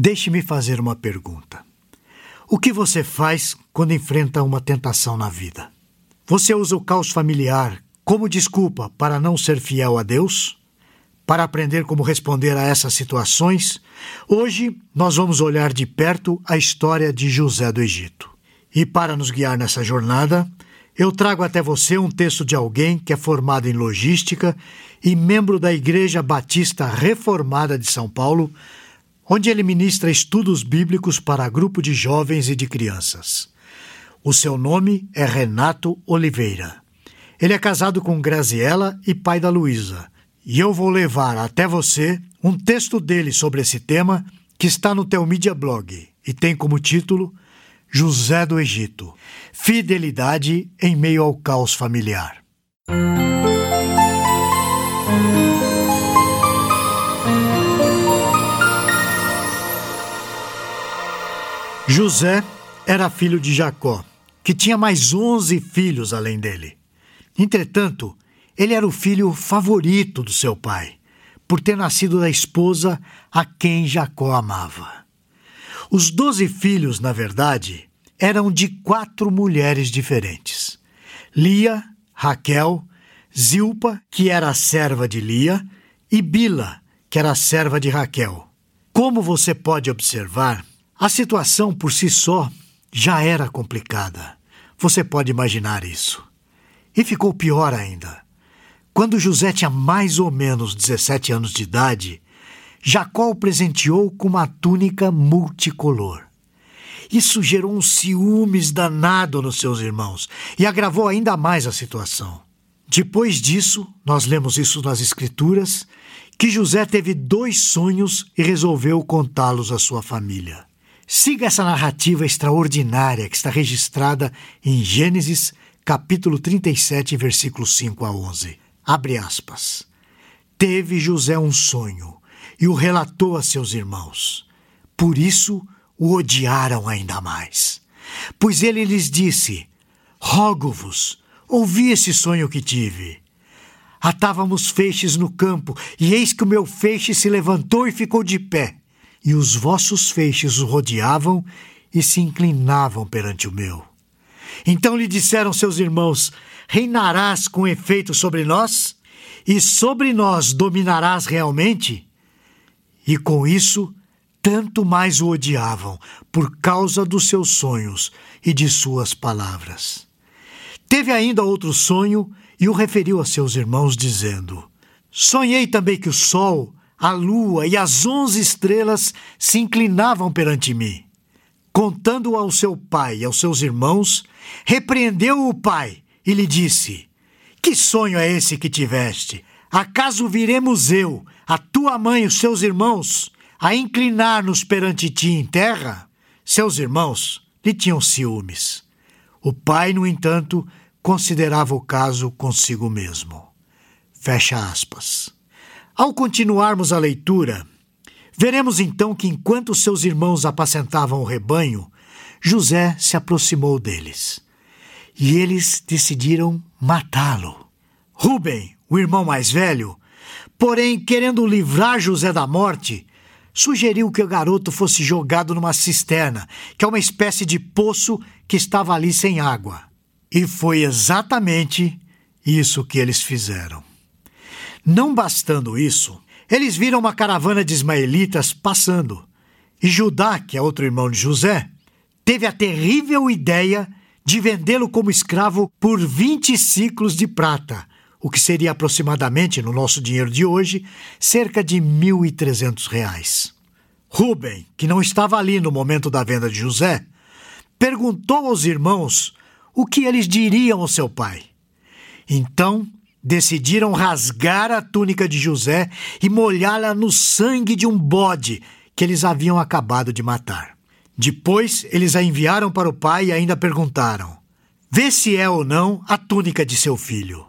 Deixe-me fazer uma pergunta. O que você faz quando enfrenta uma tentação na vida? Você usa o caos familiar como desculpa para não ser fiel a Deus? Para aprender como responder a essas situações, hoje nós vamos olhar de perto a história de José do Egito. E para nos guiar nessa jornada, eu trago até você um texto de alguém que é formado em logística e membro da Igreja Batista Reformada de São Paulo, onde ele ministra estudos bíblicos para grupo de jovens e de crianças. O seu nome é Renato Oliveira. Ele é casado com Graziela e pai da Luísa e eu vou levar até você um texto dele sobre esse tema que está no teu Media Blog e tem como título José do Egito Fidelidade em meio ao caos familiar. José era filho de Jacó, que tinha mais onze filhos além dele. Entretanto, ele era o filho favorito do seu pai, por ter nascido da esposa a quem Jacó amava. Os doze filhos, na verdade, eram de quatro mulheres diferentes: Lia, Raquel, Zilpa, que era a serva de Lia, e Bila, que era a serva de Raquel. Como você pode observar, a situação por si só já era complicada. Você pode imaginar isso. E ficou pior ainda. Quando José tinha mais ou menos 17 anos de idade, Jacó o presenteou com uma túnica multicolor. Isso gerou um ciúmes danado nos seus irmãos e agravou ainda mais a situação. Depois disso, nós lemos isso nas Escrituras, que José teve dois sonhos e resolveu contá-los à sua família. Siga essa narrativa extraordinária que está registrada em Gênesis, capítulo 37, versículos 5 a 11. Abre aspas. Teve José um sonho e o relatou a seus irmãos. Por isso o odiaram ainda mais. Pois ele lhes disse: Rogo-vos, ouvi esse sonho que tive. Atávamos feixes no campo, e eis que o meu feixe se levantou e ficou de pé, e os vossos feixes o rodeavam e se inclinavam perante o meu. Então lhe disseram seus irmãos: Reinarás com efeito sobre nós? E sobre nós dominarás realmente? E com isso, tanto mais o odiavam, por causa dos seus sonhos e de suas palavras. Teve ainda outro sonho e o referiu a seus irmãos, dizendo: Sonhei também que o sol, a lua e as onze estrelas se inclinavam perante mim. Contando ao seu pai e aos seus irmãos, repreendeu o pai e lhe disse: Que sonho é esse que tiveste? Acaso viremos eu, a tua mãe e os seus irmãos, a inclinar-nos perante ti em terra? Seus irmãos lhe tinham ciúmes. O pai, no entanto, considerava o caso consigo mesmo. Fecha aspas. Ao continuarmos a leitura, veremos então que enquanto seus irmãos apacentavam o rebanho, José se aproximou deles e eles decidiram matá-lo. Rubem, o irmão mais velho, porém, querendo livrar José da morte, sugeriu que o garoto fosse jogado numa cisterna, que é uma espécie de poço que estava ali sem água. E foi exatamente isso que eles fizeram. Não bastando isso, eles viram uma caravana de ismaelitas passando. E Judá, que é outro irmão de José, teve a terrível ideia de vendê-lo como escravo por 20 ciclos de prata, o que seria aproximadamente, no nosso dinheiro de hoje, cerca de 1.300 reais. Rubem, que não estava ali no momento da venda de José, perguntou aos irmãos o que eles diriam ao seu pai. Então decidiram rasgar a túnica de José e molhá-la no sangue de um bode que eles haviam acabado de matar. Depois eles a enviaram para o pai e ainda perguntaram: Vê se é ou não a túnica de seu filho.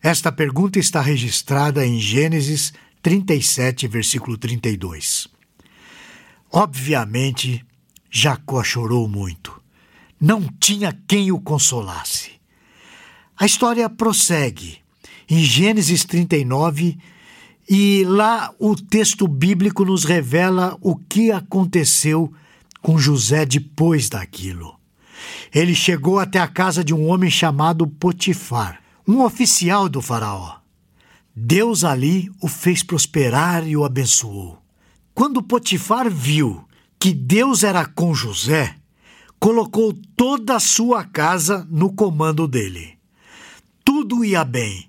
Esta pergunta está registrada em Gênesis 37, versículo 32. Obviamente, Jacó chorou muito. Não tinha quem o consolasse. A história prossegue. Em Gênesis 39, E lá o texto bíblico nos revela o que aconteceu com José depois daquilo. Ele chegou até a casa de um homem chamado Potifar, um oficial do Faraó. Deus ali o fez prosperar e o abençoou. Quando Potifar viu que Deus era com José, colocou toda a sua casa no comando dele. Tudo ia bem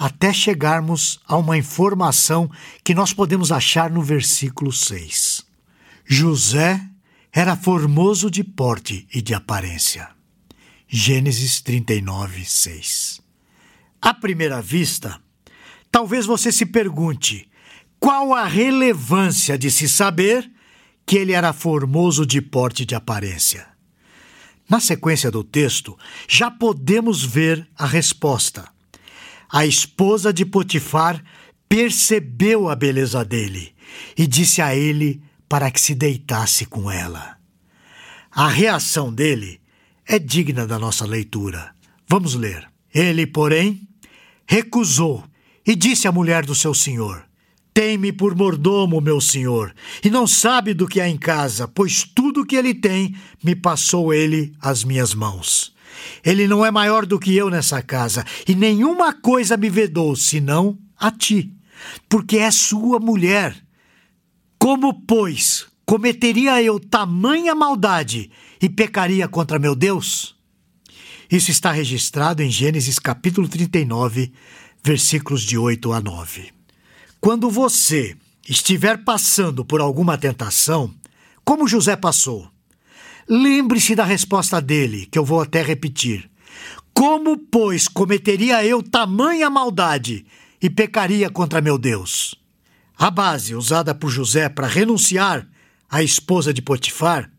até chegarmos a uma informação que nós podemos achar no versículo 6. José era formoso de porte e de aparência. Gênesis 39, 6. À primeira vista, talvez você se pergunte qual a relevância de se saber que ele era formoso de porte e de aparência. Na sequência do texto, já podemos ver a resposta a esposa de Potifar percebeu a beleza dele e disse a ele para que se deitasse com ela. A reação dele é digna da nossa leitura. Vamos ler. Ele, porém, recusou e disse à mulher do seu senhor: Tem-me por mordomo, meu senhor, e não sabe do que há em casa, pois tudo que ele tem me passou ele às minhas mãos. Ele não é maior do que eu nessa casa, e nenhuma coisa me vedou, senão a ti, porque é sua mulher. Como, pois, cometeria eu tamanha maldade e pecaria contra meu Deus? Isso está registrado em Gênesis capítulo 39, versículos de 8 a 9. Quando você estiver passando por alguma tentação, como José passou, Lembre-se da resposta dele, que eu vou até repetir. Como, pois, cometeria eu tamanha maldade e pecaria contra meu Deus? A base usada por José para renunciar à esposa de Potifar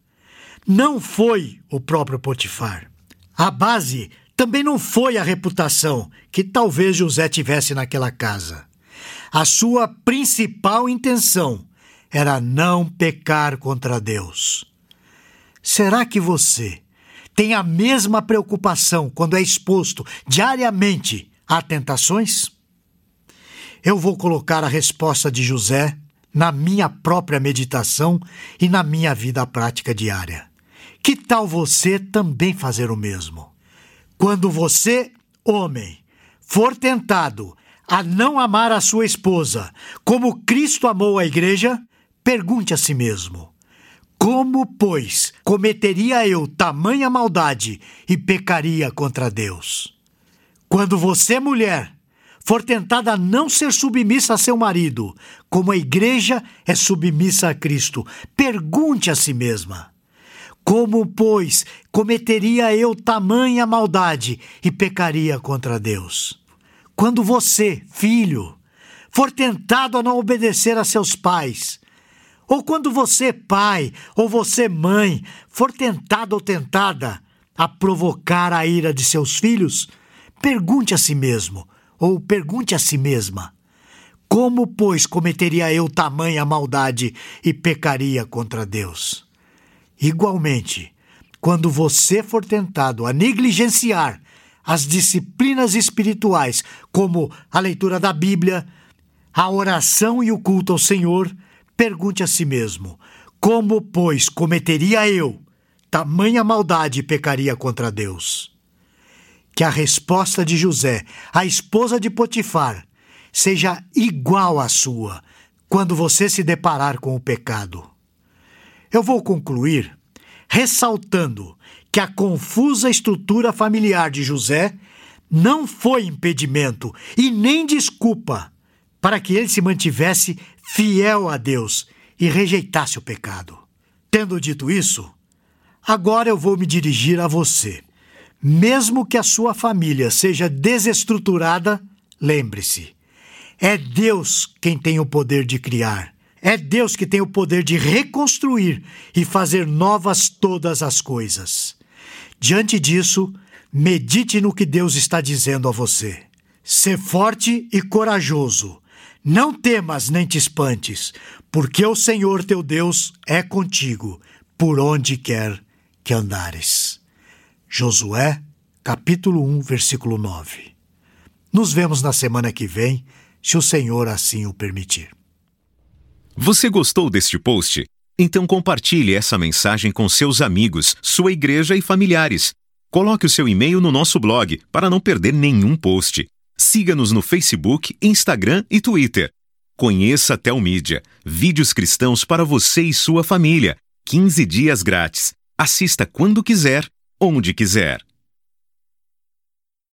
não foi o próprio Potifar. A base também não foi a reputação que talvez José tivesse naquela casa. A sua principal intenção era não pecar contra Deus. Será que você tem a mesma preocupação quando é exposto diariamente a tentações? Eu vou colocar a resposta de José na minha própria meditação e na minha vida prática diária. Que tal você também fazer o mesmo? Quando você, homem, for tentado a não amar a sua esposa como Cristo amou a igreja, pergunte a si mesmo: como, pois, cometeria eu tamanha maldade e pecaria contra Deus? Quando você, mulher, for tentada a não ser submissa a seu marido, como a igreja é submissa a Cristo, pergunte a si mesma: Como, pois, cometeria eu tamanha maldade e pecaria contra Deus? Quando você, filho, for tentado a não obedecer a seus pais, ou quando você, pai, ou você, mãe, for tentado ou tentada a provocar a ira de seus filhos, pergunte a si mesmo, ou pergunte a si mesma: Como, pois, cometeria eu tamanha maldade e pecaria contra Deus? Igualmente, quando você for tentado a negligenciar as disciplinas espirituais, como a leitura da Bíblia, a oração e o culto ao Senhor, Pergunte a si mesmo: como, pois, cometeria eu tamanha maldade e pecaria contra Deus? Que a resposta de José, a esposa de Potifar, seja igual à sua quando você se deparar com o pecado. Eu vou concluir ressaltando que a confusa estrutura familiar de José não foi impedimento e nem desculpa para que ele se mantivesse fiel a Deus e rejeitasse o pecado. Tendo dito isso, agora eu vou me dirigir a você. Mesmo que a sua família seja desestruturada, lembre-se: é Deus quem tem o poder de criar. É Deus que tem o poder de reconstruir e fazer novas todas as coisas. Diante disso, medite no que Deus está dizendo a você. Ser forte e corajoso não temas nem te espantes, porque o Senhor teu Deus é contigo, por onde quer que andares. Josué, capítulo 1, versículo 9. Nos vemos na semana que vem, se o Senhor assim o permitir. Você gostou deste post? Então compartilhe essa mensagem com seus amigos, sua igreja e familiares. Coloque o seu e-mail no nosso blog para não perder nenhum post. Siga-nos no Facebook, Instagram e Twitter. Conheça a Telmídia, vídeos cristãos para você e sua família. 15 dias grátis. Assista quando quiser, onde quiser.